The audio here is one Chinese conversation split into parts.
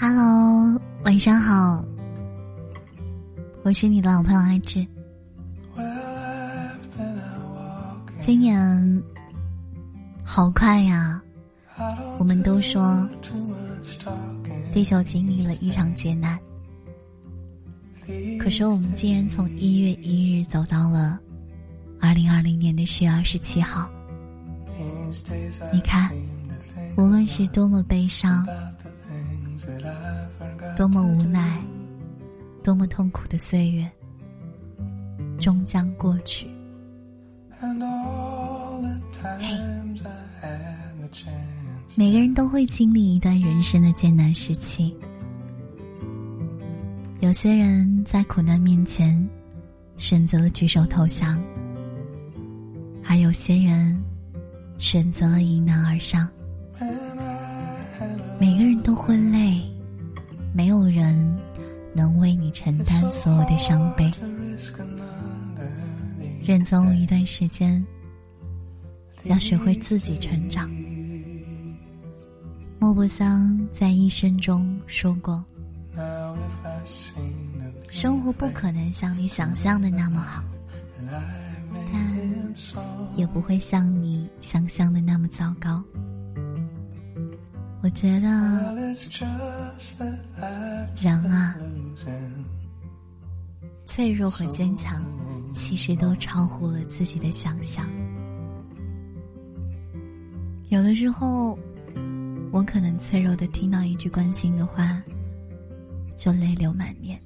Hello，晚上好，我是你的老朋友阿志。今年好快呀，我们都说地球经历了一场劫难，可是我们竟然从一月一日走到了二零二零年的十月二十七号。你看，无论是多么悲伤。多么无奈，多么痛苦的岁月，终将过去。嘿，每个人都会经历一段人生的艰难时期。有些人在苦难面前选择了举手投降，而有些人选择了迎难而上。每个人都会累。没有人能为你承担所有的伤悲。人总有一段时间要学会自己成长。莫泊桑在一生中说过：“生活不可能像你想象的那么好，但也不会像你想象的那么糟糕。”我觉得，人啊，脆弱和坚强，其实都超乎了自己的想象。有的时候，我可能脆弱的听到一句关心的话，就泪流满面，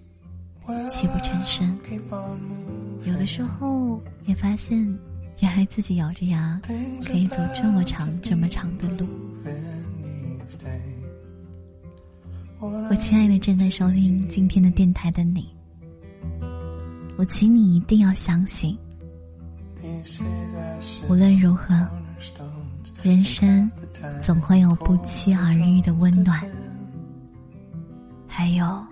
泣不成声。有的时候，也发现，原来自己咬着牙可以走这么长、这么长的路。我亲爱的正在收听今天的电台的你，我请你一定要相信，无论如何，人生总会有不期而遇的温暖，还有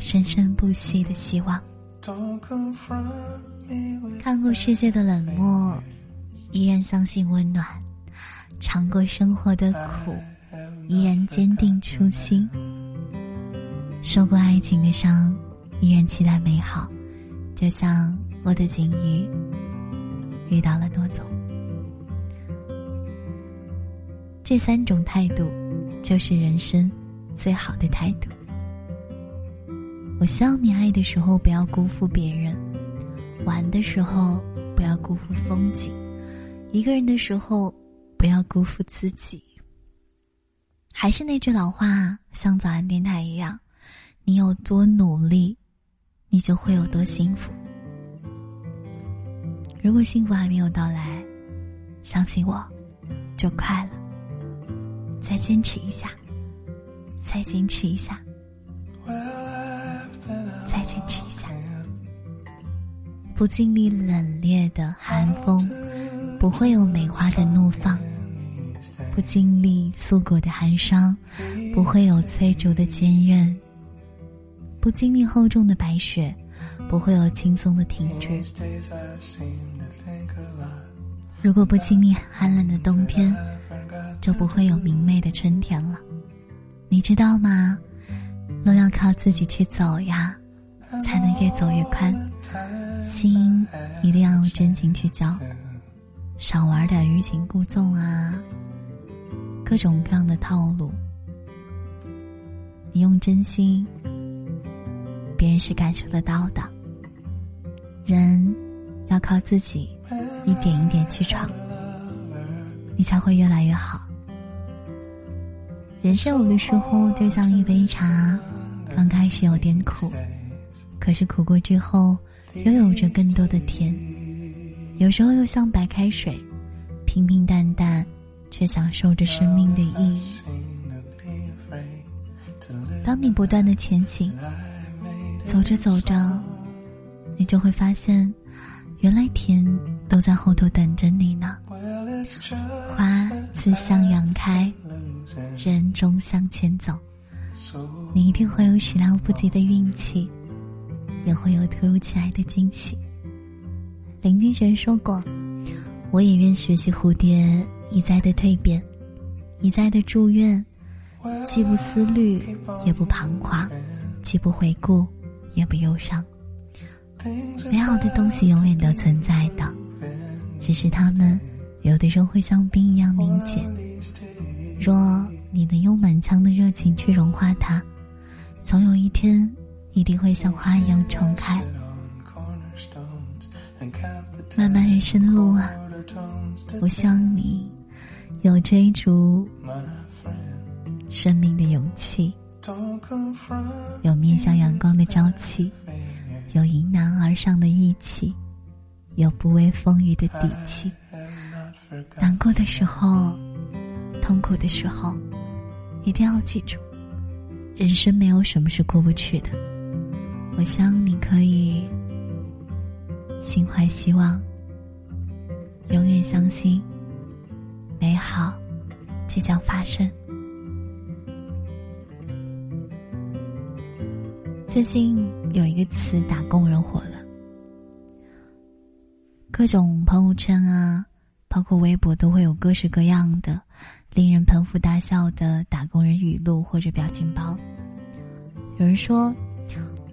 生生不息的希望。看过世界的冷漠，依然相信温暖；尝过生活的苦。依然坚定初心，受过爱情的伤，依然期待美好。就像我的锦鱼遇到了诺总，这三种态度就是人生最好的态度。我希望你爱的时候不要辜负别人，玩的时候不要辜负风景，一个人的时候不要辜负自己。还是那句老话，像早安电台一样，你有多努力，你就会有多幸福。如果幸福还没有到来，相信我，就快了。再坚持一下，再坚持一下，再坚持一下。不经历冷冽的寒风，不会有梅花的怒放。不经历素果的寒霜，不会有翠竹的坚韧；不经历厚重的白雪，不会有轻松的停滞。如果不经历寒冷的冬天，就不会有明媚的春天了。你知道吗？路要靠自己去走呀，才能越走越宽。心一定要用真情去交，少玩点欲擒故纵啊。各种各样的套路，你用真心，别人是感受得到的。人要靠自己，一点一点去闯，你才会越来越好。人生有的时候就像一杯茶，刚开始有点苦，可是苦过之后，又有着更多的甜。有时候又像白开水，平平淡淡。却享受着生命的意义。当你不断的前行，走着走着，你就会发现，原来甜都在后头等着你呢。花自向阳开，人终向前走。你一定会有始料不及的运气，也会有突如其来的惊喜。林清玄说过：“我也愿学习蝴蝶。”一再的蜕变，一再的祝愿，既不思虑，也不彷徨，既不回顾，也不忧伤。美好的东西永远都存在的，只是它们有的时候会像冰一样凝结。若你能用满腔的热情去融化它，总有一天一定会像花一样重开。漫漫人生路啊，我希望你有追逐生命的勇气，有面向阳光的朝气，有迎难而上的义气，有不畏风雨的底气。难过的时候，痛苦的时候，一定要记住，人生没有什么是过不去的。我希望你可以心怀希望。永远相信，美好即将发生。最近有一个词“打工人”火了，各种朋友圈啊，包括微博都会有各式各样的令人捧腹大笑的打工人语录或者表情包。有人说，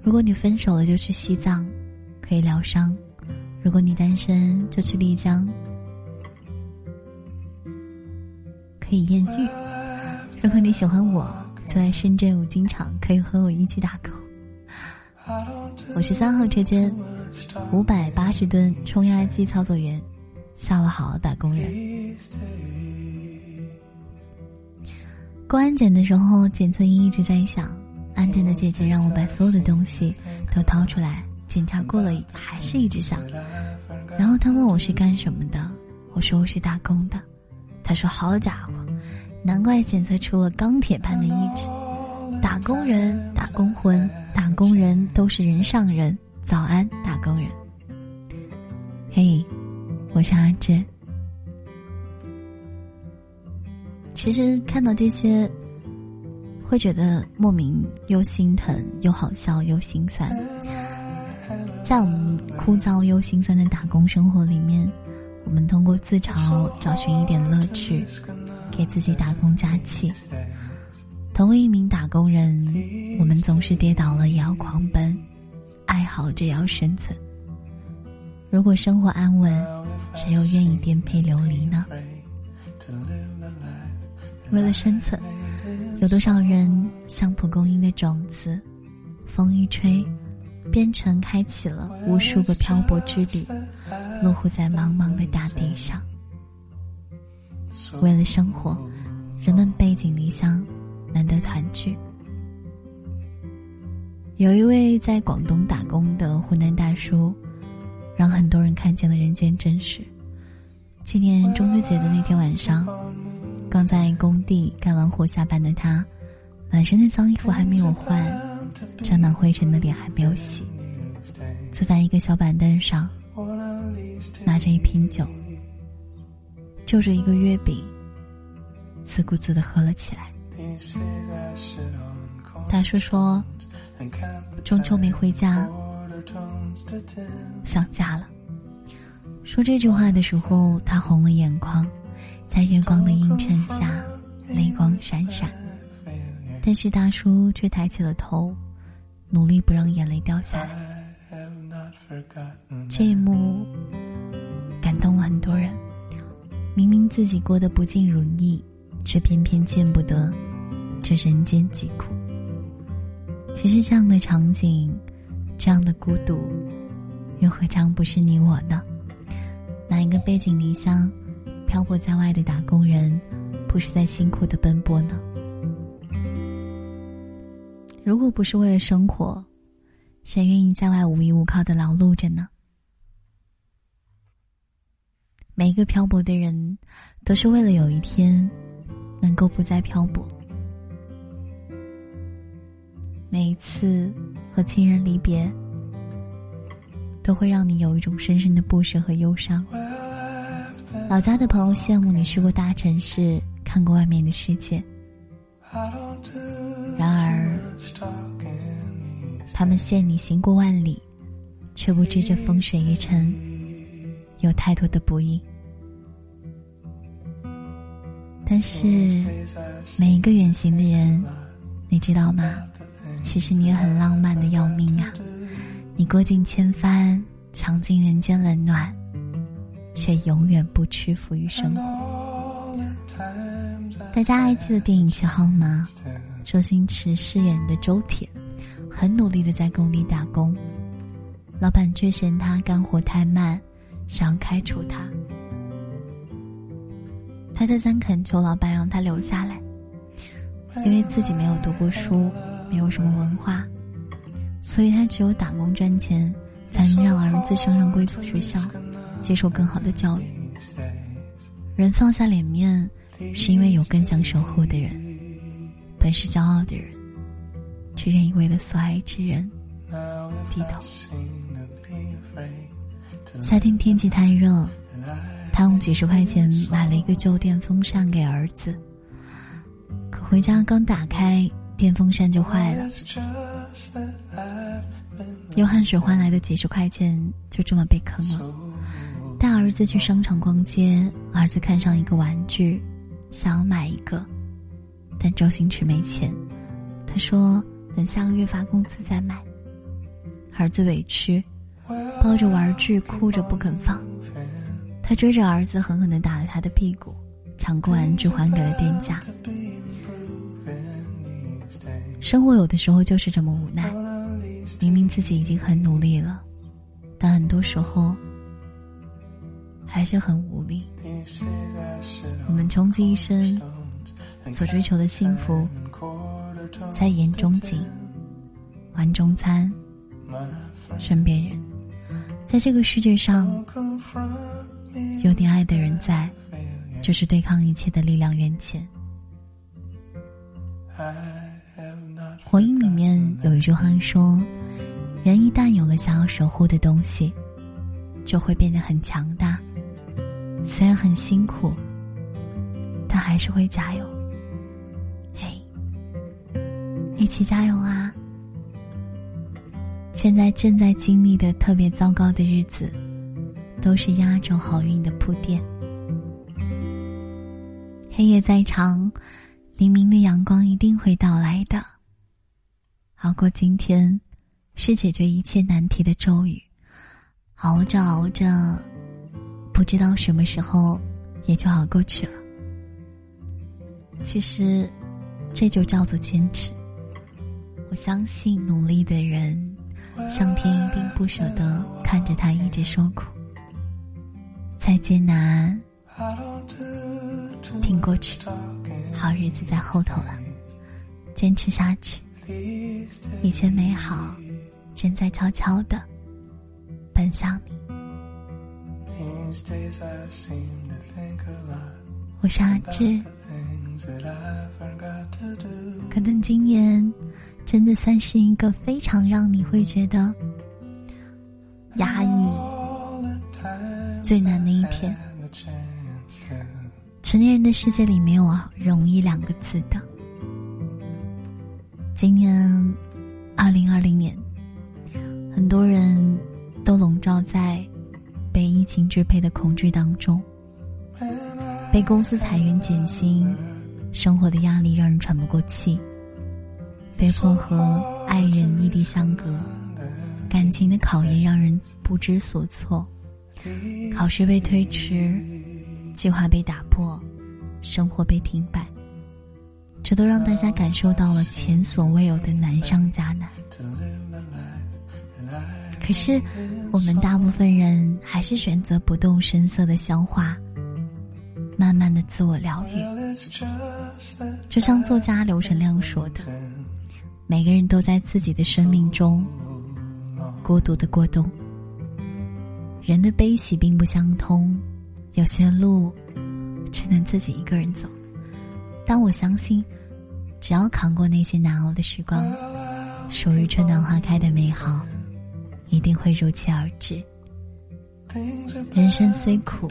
如果你分手了，就去西藏，可以疗伤；如果你单身，就去丽江。可以艳遇。如果你喜欢我，就来深圳五金厂，可以和我一起打工。我是三号车间五百八十吨冲压机操作员，下午好，打工人。过安检的时候，检测仪一直在响，安检的姐姐让我把所有的东西都掏出来，检查过了还是一直响。然后他问我是干什么的，我说我是打工的。他说：“好家伙，难怪检测出了钢铁般的意志。打工人，打工魂，打工人都是人上人。早安，打工人。嘿，我是阿志。其实看到这些，会觉得莫名又心疼，又好笑，又心酸。在我们枯燥又心酸的打工生活里面。”我们通过自嘲找寻一点乐趣，给自己打工加气。同为一名打工人，我们总是跌倒了也要狂奔，爱好着要生存。如果生活安稳，谁又愿意颠沛流离呢？为了生存，有多少人像蒲公英的种子，风一吹。变成开启了无数个漂泊之旅，落户在茫茫的大地上。为了生活，人们背井离乡，难得团聚。有一位在广东打工的湖南大叔，让很多人看见了人间真实。今年中秋节的那天晚上，刚在工地干完活下班的他，满身的脏衣服还没有换。沾满灰尘的脸还没有洗，坐在一个小板凳上，拿着一瓶酒，就着一个月饼，自顾自的喝了起来。大叔说：“中秋没回家，想家了。”说这句话的时候，他红了眼眶，在月光的映衬下，泪光闪闪。但是大叔却抬起了头。努力不让眼泪掉下来，这一幕感动了很多人。明明自己过得不尽如意，却偏偏见不得这人间疾苦。其实这样的场景，这样的孤独，又何尝不是你我呢？哪一个背井离乡、漂泊在外的打工人，不是在辛苦的奔波呢？如果不是为了生活，谁愿意在外无依无靠的劳碌着呢？每一个漂泊的人，都是为了有一天能够不再漂泊。每一次和亲人离别，都会让你有一种深深的不舍和忧伤。老家的朋友羡慕你去过大城市，看过外面的世界。然而，他们羡你行过万里，却不知这风水一尘有太多的不易。但是每一个远行的人，你知道吗？其实你也很浪漫的要命啊！你过尽千帆，尝尽人间冷暖，却永远不屈服于生活。大家还记得电影《七号》吗？周星驰饰演的周铁，很努力的在工地打工，老板却嫌他干活太慢，想要开除他。他再三恳求老板让他留下来，因为自己没有读过书，没有什么文化，所以他只有打工赚钱，才能让儿子升上贵族学校，接受更好的教育。人放下脸面，是因为有更想守护的人。本是骄傲的人，却愿意为了所爱之人低头。夏天天气太热，他用几十块钱买了一个旧电风扇给儿子。可回家刚打开电风扇就坏了，用汗水换来的几十块钱就这么被坑了。带儿子去商场逛街，儿子看上一个玩具，想要买一个。但周星驰没钱，他说等下个月发工资再买。儿子委屈，抱着玩具哭着不肯放。他追着儿子狠狠地打了他的屁股，抢过玩具还给了店家。生活有的时候就是这么无奈，明明自己已经很努力了，但很多时候还是很无力。我们穷极一生。所追求的幸福，在眼中景，碗中餐，身边人，在这个世界上，有你爱的人在，就是对抗一切的力量源泉。火影里面有一句话说：“人一旦有了想要守护的东西，就会变得很强大。虽然很辛苦，但还是会加油。”嘿一起加油啊！现在正在经历的特别糟糕的日子，都是压轴好运的铺垫。黑夜再长，黎明的阳光一定会到来的。熬过今天，是解决一切难题的咒语。熬着熬着，不知道什么时候也就熬过去了。其实，这就叫做坚持。我相信努力的人，上天一定不舍得看着他一直受苦。再艰难，挺过去，好日子在后头了。坚持下去，一切美好正在悄悄的奔向你。我是阿志，可能今年。真的算是一个非常让你会觉得压抑、最难的一天。成年人的世界里没有啊容易两个字的。今年二零二零年，很多人都笼罩在被疫情支配的恐惧当中，被公司裁员减薪，生活的压力让人喘不过气。被迫和爱人异地相隔，感情的考验让人不知所措，考试被推迟，计划被打破，生活被停摆，这都让大家感受到了前所未有的难上加难。可是，我们大部分人还是选择不动声色的消化，慢慢的自我疗愈。就像作家刘成亮说的。每个人都在自己的生命中孤独的过冬。人的悲喜并不相通，有些路只能自己一个人走。但我相信，只要扛过那些难熬的时光，属于春暖花开的美好一定会如期而至。人生虽苦，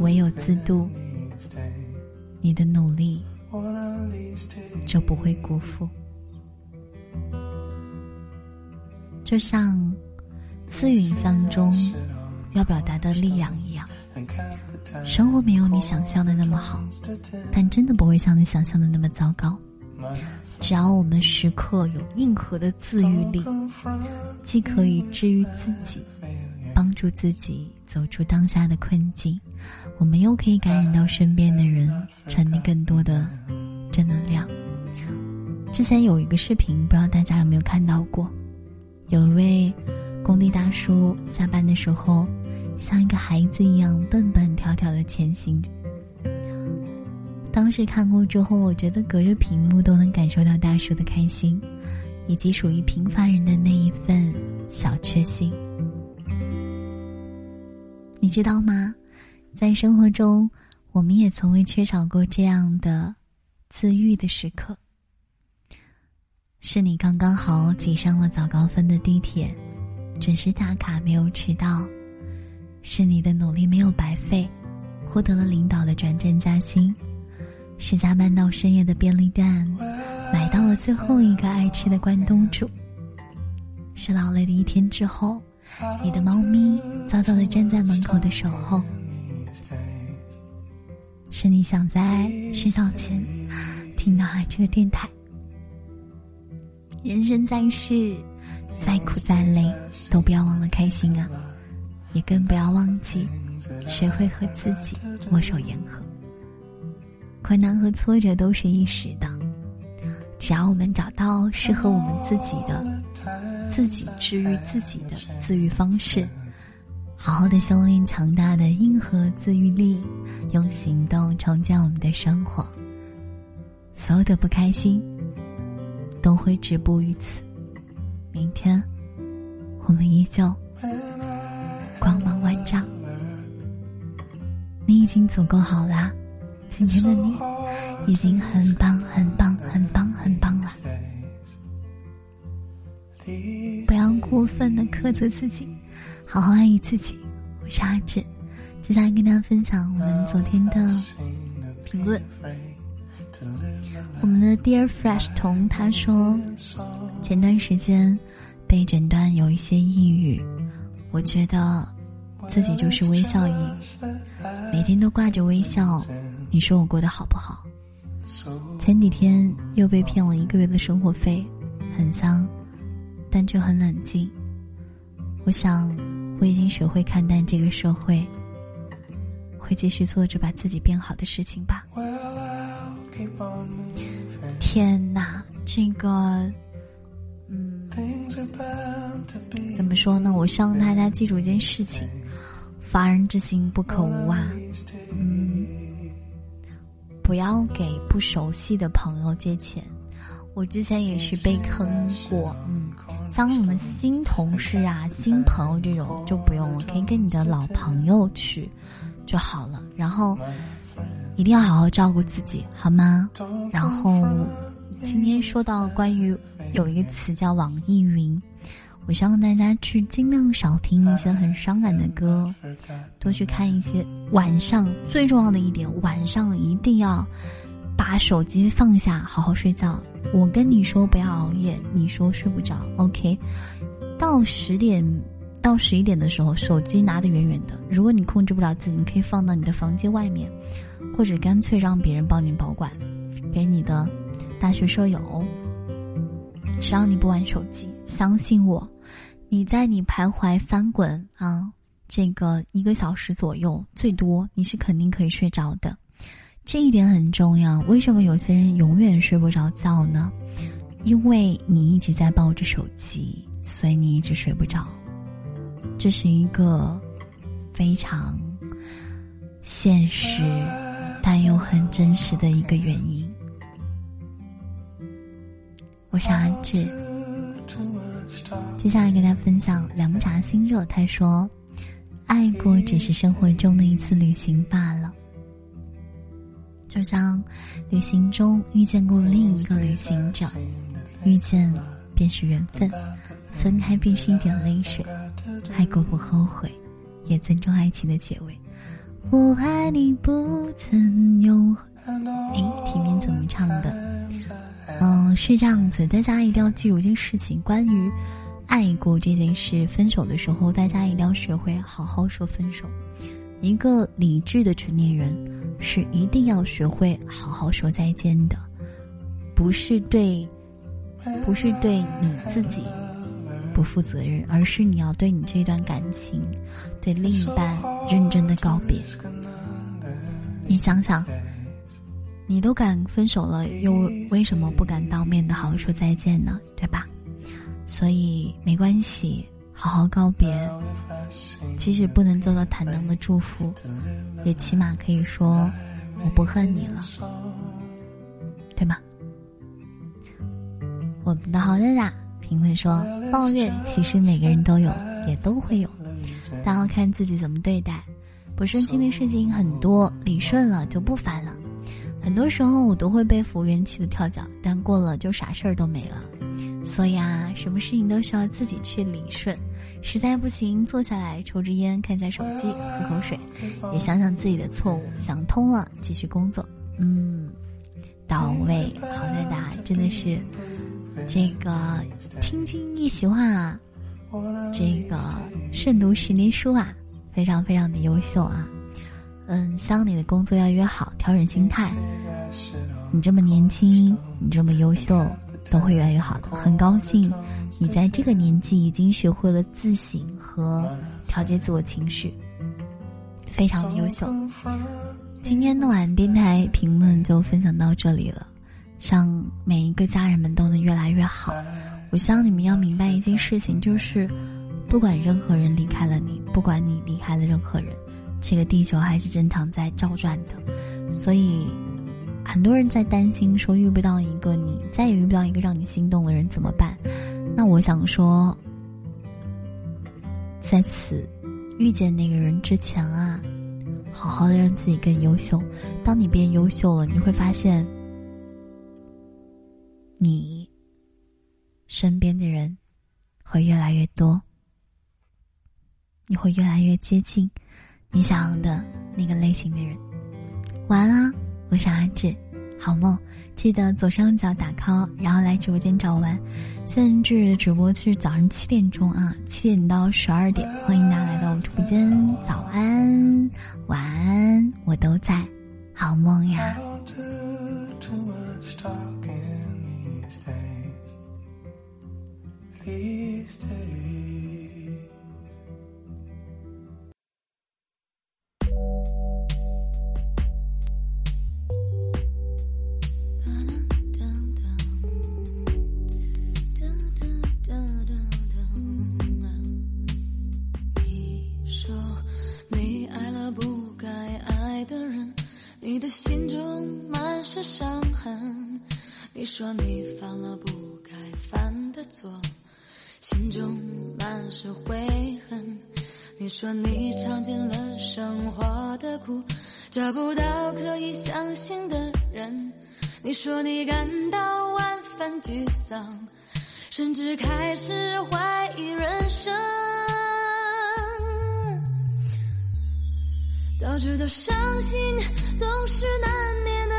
唯有自渡，你的努力就不会辜负。就像赐予影像中要表达的力量一样，生活没有你想象的那么好，但真的不会像你想象的那么糟糕。只要我们时刻有硬核的自愈力，既可以治愈自己，帮助自己走出当下的困境，我们又可以感染到身边的人，传递更多的正能量。之前有一个视频，不知道大家有没有看到过？有一位工地大叔下班的时候，像一个孩子一样蹦蹦跳跳的前行。当时看过之后，我觉得隔着屏幕都能感受到大叔的开心，以及属于平凡人的那一份小确幸。你知道吗？在生活中，我们也从未缺少过这样的自愈的时刻。是你刚刚好挤上了早高峰的地铁，准时打卡没有迟到；是你的努力没有白费，获得了领导的转正加薪。是加班到深夜的便利店，买到了最后一个爱吃的关东煮。是劳累的一天之后，你的猫咪早早的站在门口的守候。是你想在睡觉前听到爱吃的电台。人生在世，再苦再累，都不要忘了开心啊！也更不要忘记学会和自己握手言和。困难和挫折都是一时的，只要我们找到适合我们自己的、自己治愈自己的自愈方式，好好的修炼强大的硬核自愈力，用行动重建我们的生活，所有的不开心都会止步于此。明天，我们依旧光芒万丈。你已经足够好啦。今天的你已经很棒，很棒，很棒，很棒了。不要过分的苛责自己，好好爱自己。我是阿志，接下来跟大家分享我们昨天的评论。我们的 Dear Fresh 童他说，前段时间被诊断有一些抑郁，我觉得自己就是微笑影，每天都挂着微笑。你说我过得好不好？前几天又被骗了一个月的生活费，很脏，但却很冷静。我想我已经学会看淡这个社会，会继续做着把自己变好的事情吧。天哪，这个，嗯，怎么说呢？我希望大家记住一件事情：防人之心不可无啊。嗯。不要给不熟悉的朋友借钱，我之前也是被坑过。嗯，像我们新同事啊、新朋友这种就不用了，可以跟你的老朋友去就好了。然后一定要好好照顾自己，好吗？然后今天说到关于有一个词叫网易云。我希望大家去尽量少听一些很伤感的歌，多去看一些晚上最重要的一点，晚上一定要把手机放下，好好睡觉。我跟你说不要熬夜，你说睡不着，OK？到十点到十一点的时候，手机拿得远远的。如果你控制不了自己，你可以放到你的房间外面，或者干脆让别人帮你保管，给你的大学舍友。只要你不玩手机。相信我，你在你徘徊翻滚啊，这个一个小时左右最多，你是肯定可以睡着的，这一点很重要。为什么有些人永远睡不着觉呢？因为你一直在抱着手机，所以你一直睡不着。这是一个非常现实但又很真实的一个原因。我是阿志。接下来跟大家分享凉茶心热，他说：“爱过只是生活中的一次旅行罢了，就像旅行中遇见过另一个旅行者，遇见便是缘分，分开便是一点泪水，爱过不后悔，也尊重爱情的结尾。我爱你不曾有。”哎，题面怎么唱的？嗯，是这样子，大家一定要记住一件事情：关于爱过这件事，分手的时候，大家一定要学会好好说分手。一个理智的成年人是一定要学会好好说再见的，不是对，不是对你自己不负责任，而是你要对你这段感情，对另一半认真的告别。你想想，你都敢分手了，又为什么不敢当面的好好说再见呢？对吧？所以没关系，好好告别。即使不能做到坦荡的祝福，也起码可以说我不恨你了，对吗？我们的好人啊，评论说抱怨其实每个人都有，也都会有，但要看自己怎么对待。不顺心的事情很多，理顺了就不烦了。很多时候我都会被服务员气得跳脚，但过了就啥事儿都没了。所以啊，什么事情都需要自己去理顺。实在不行，坐下来抽支烟，看一下手机，喝口水，也想想自己的错误，想通了继续工作。嗯，到位，好在达真的是这个听君一席话，这个慎读十年书啊。非常非常的优秀啊，嗯，希望你的工作要约好，调整心态。你这么年轻，你这么优秀，都会越来越好。很高兴你在这个年纪已经学会了自省和调节自我情绪，非常的优秀。今天的晚电台评论就分享到这里了，让每一个家人们都能越来越好。我希望你们要明白一件事情，就是。不管任何人离开了你，不管你离开了任何人，这个地球还是正常在照转的。所以，很多人在担心说遇不到一个你，再也遇不到一个让你心动的人怎么办？那我想说，在此遇见那个人之前啊，好好的让自己更优秀。当你变优秀了，你会发现，你身边的人会越来越多。你会越来越接近你想要的那个类型的人。晚安啦，我是阿志，好梦。记得左上角打 call，然后来直播间找我玩。现在直播是早上七点钟啊，七点到十二点，欢迎大家来到我直播间。早安，晚安，我都在，好梦呀。你说你犯了不该犯的错，心中满是悔恨。你说你尝尽了生活的苦，找不到可以相信的人。你说你感到万分沮丧，甚至开始怀疑人生。早知道伤心总是难免的，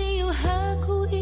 你又何苦一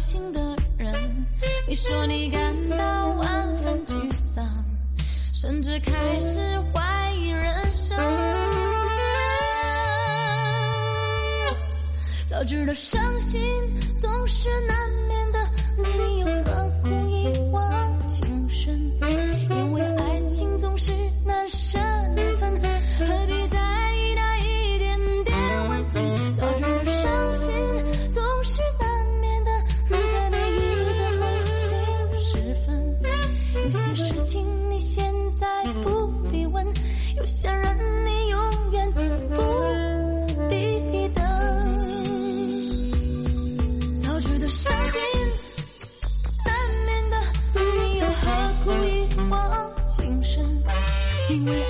心的人。你说你感到万分沮丧，甚至开始怀疑人生。早知道伤心总是难免的，你又因为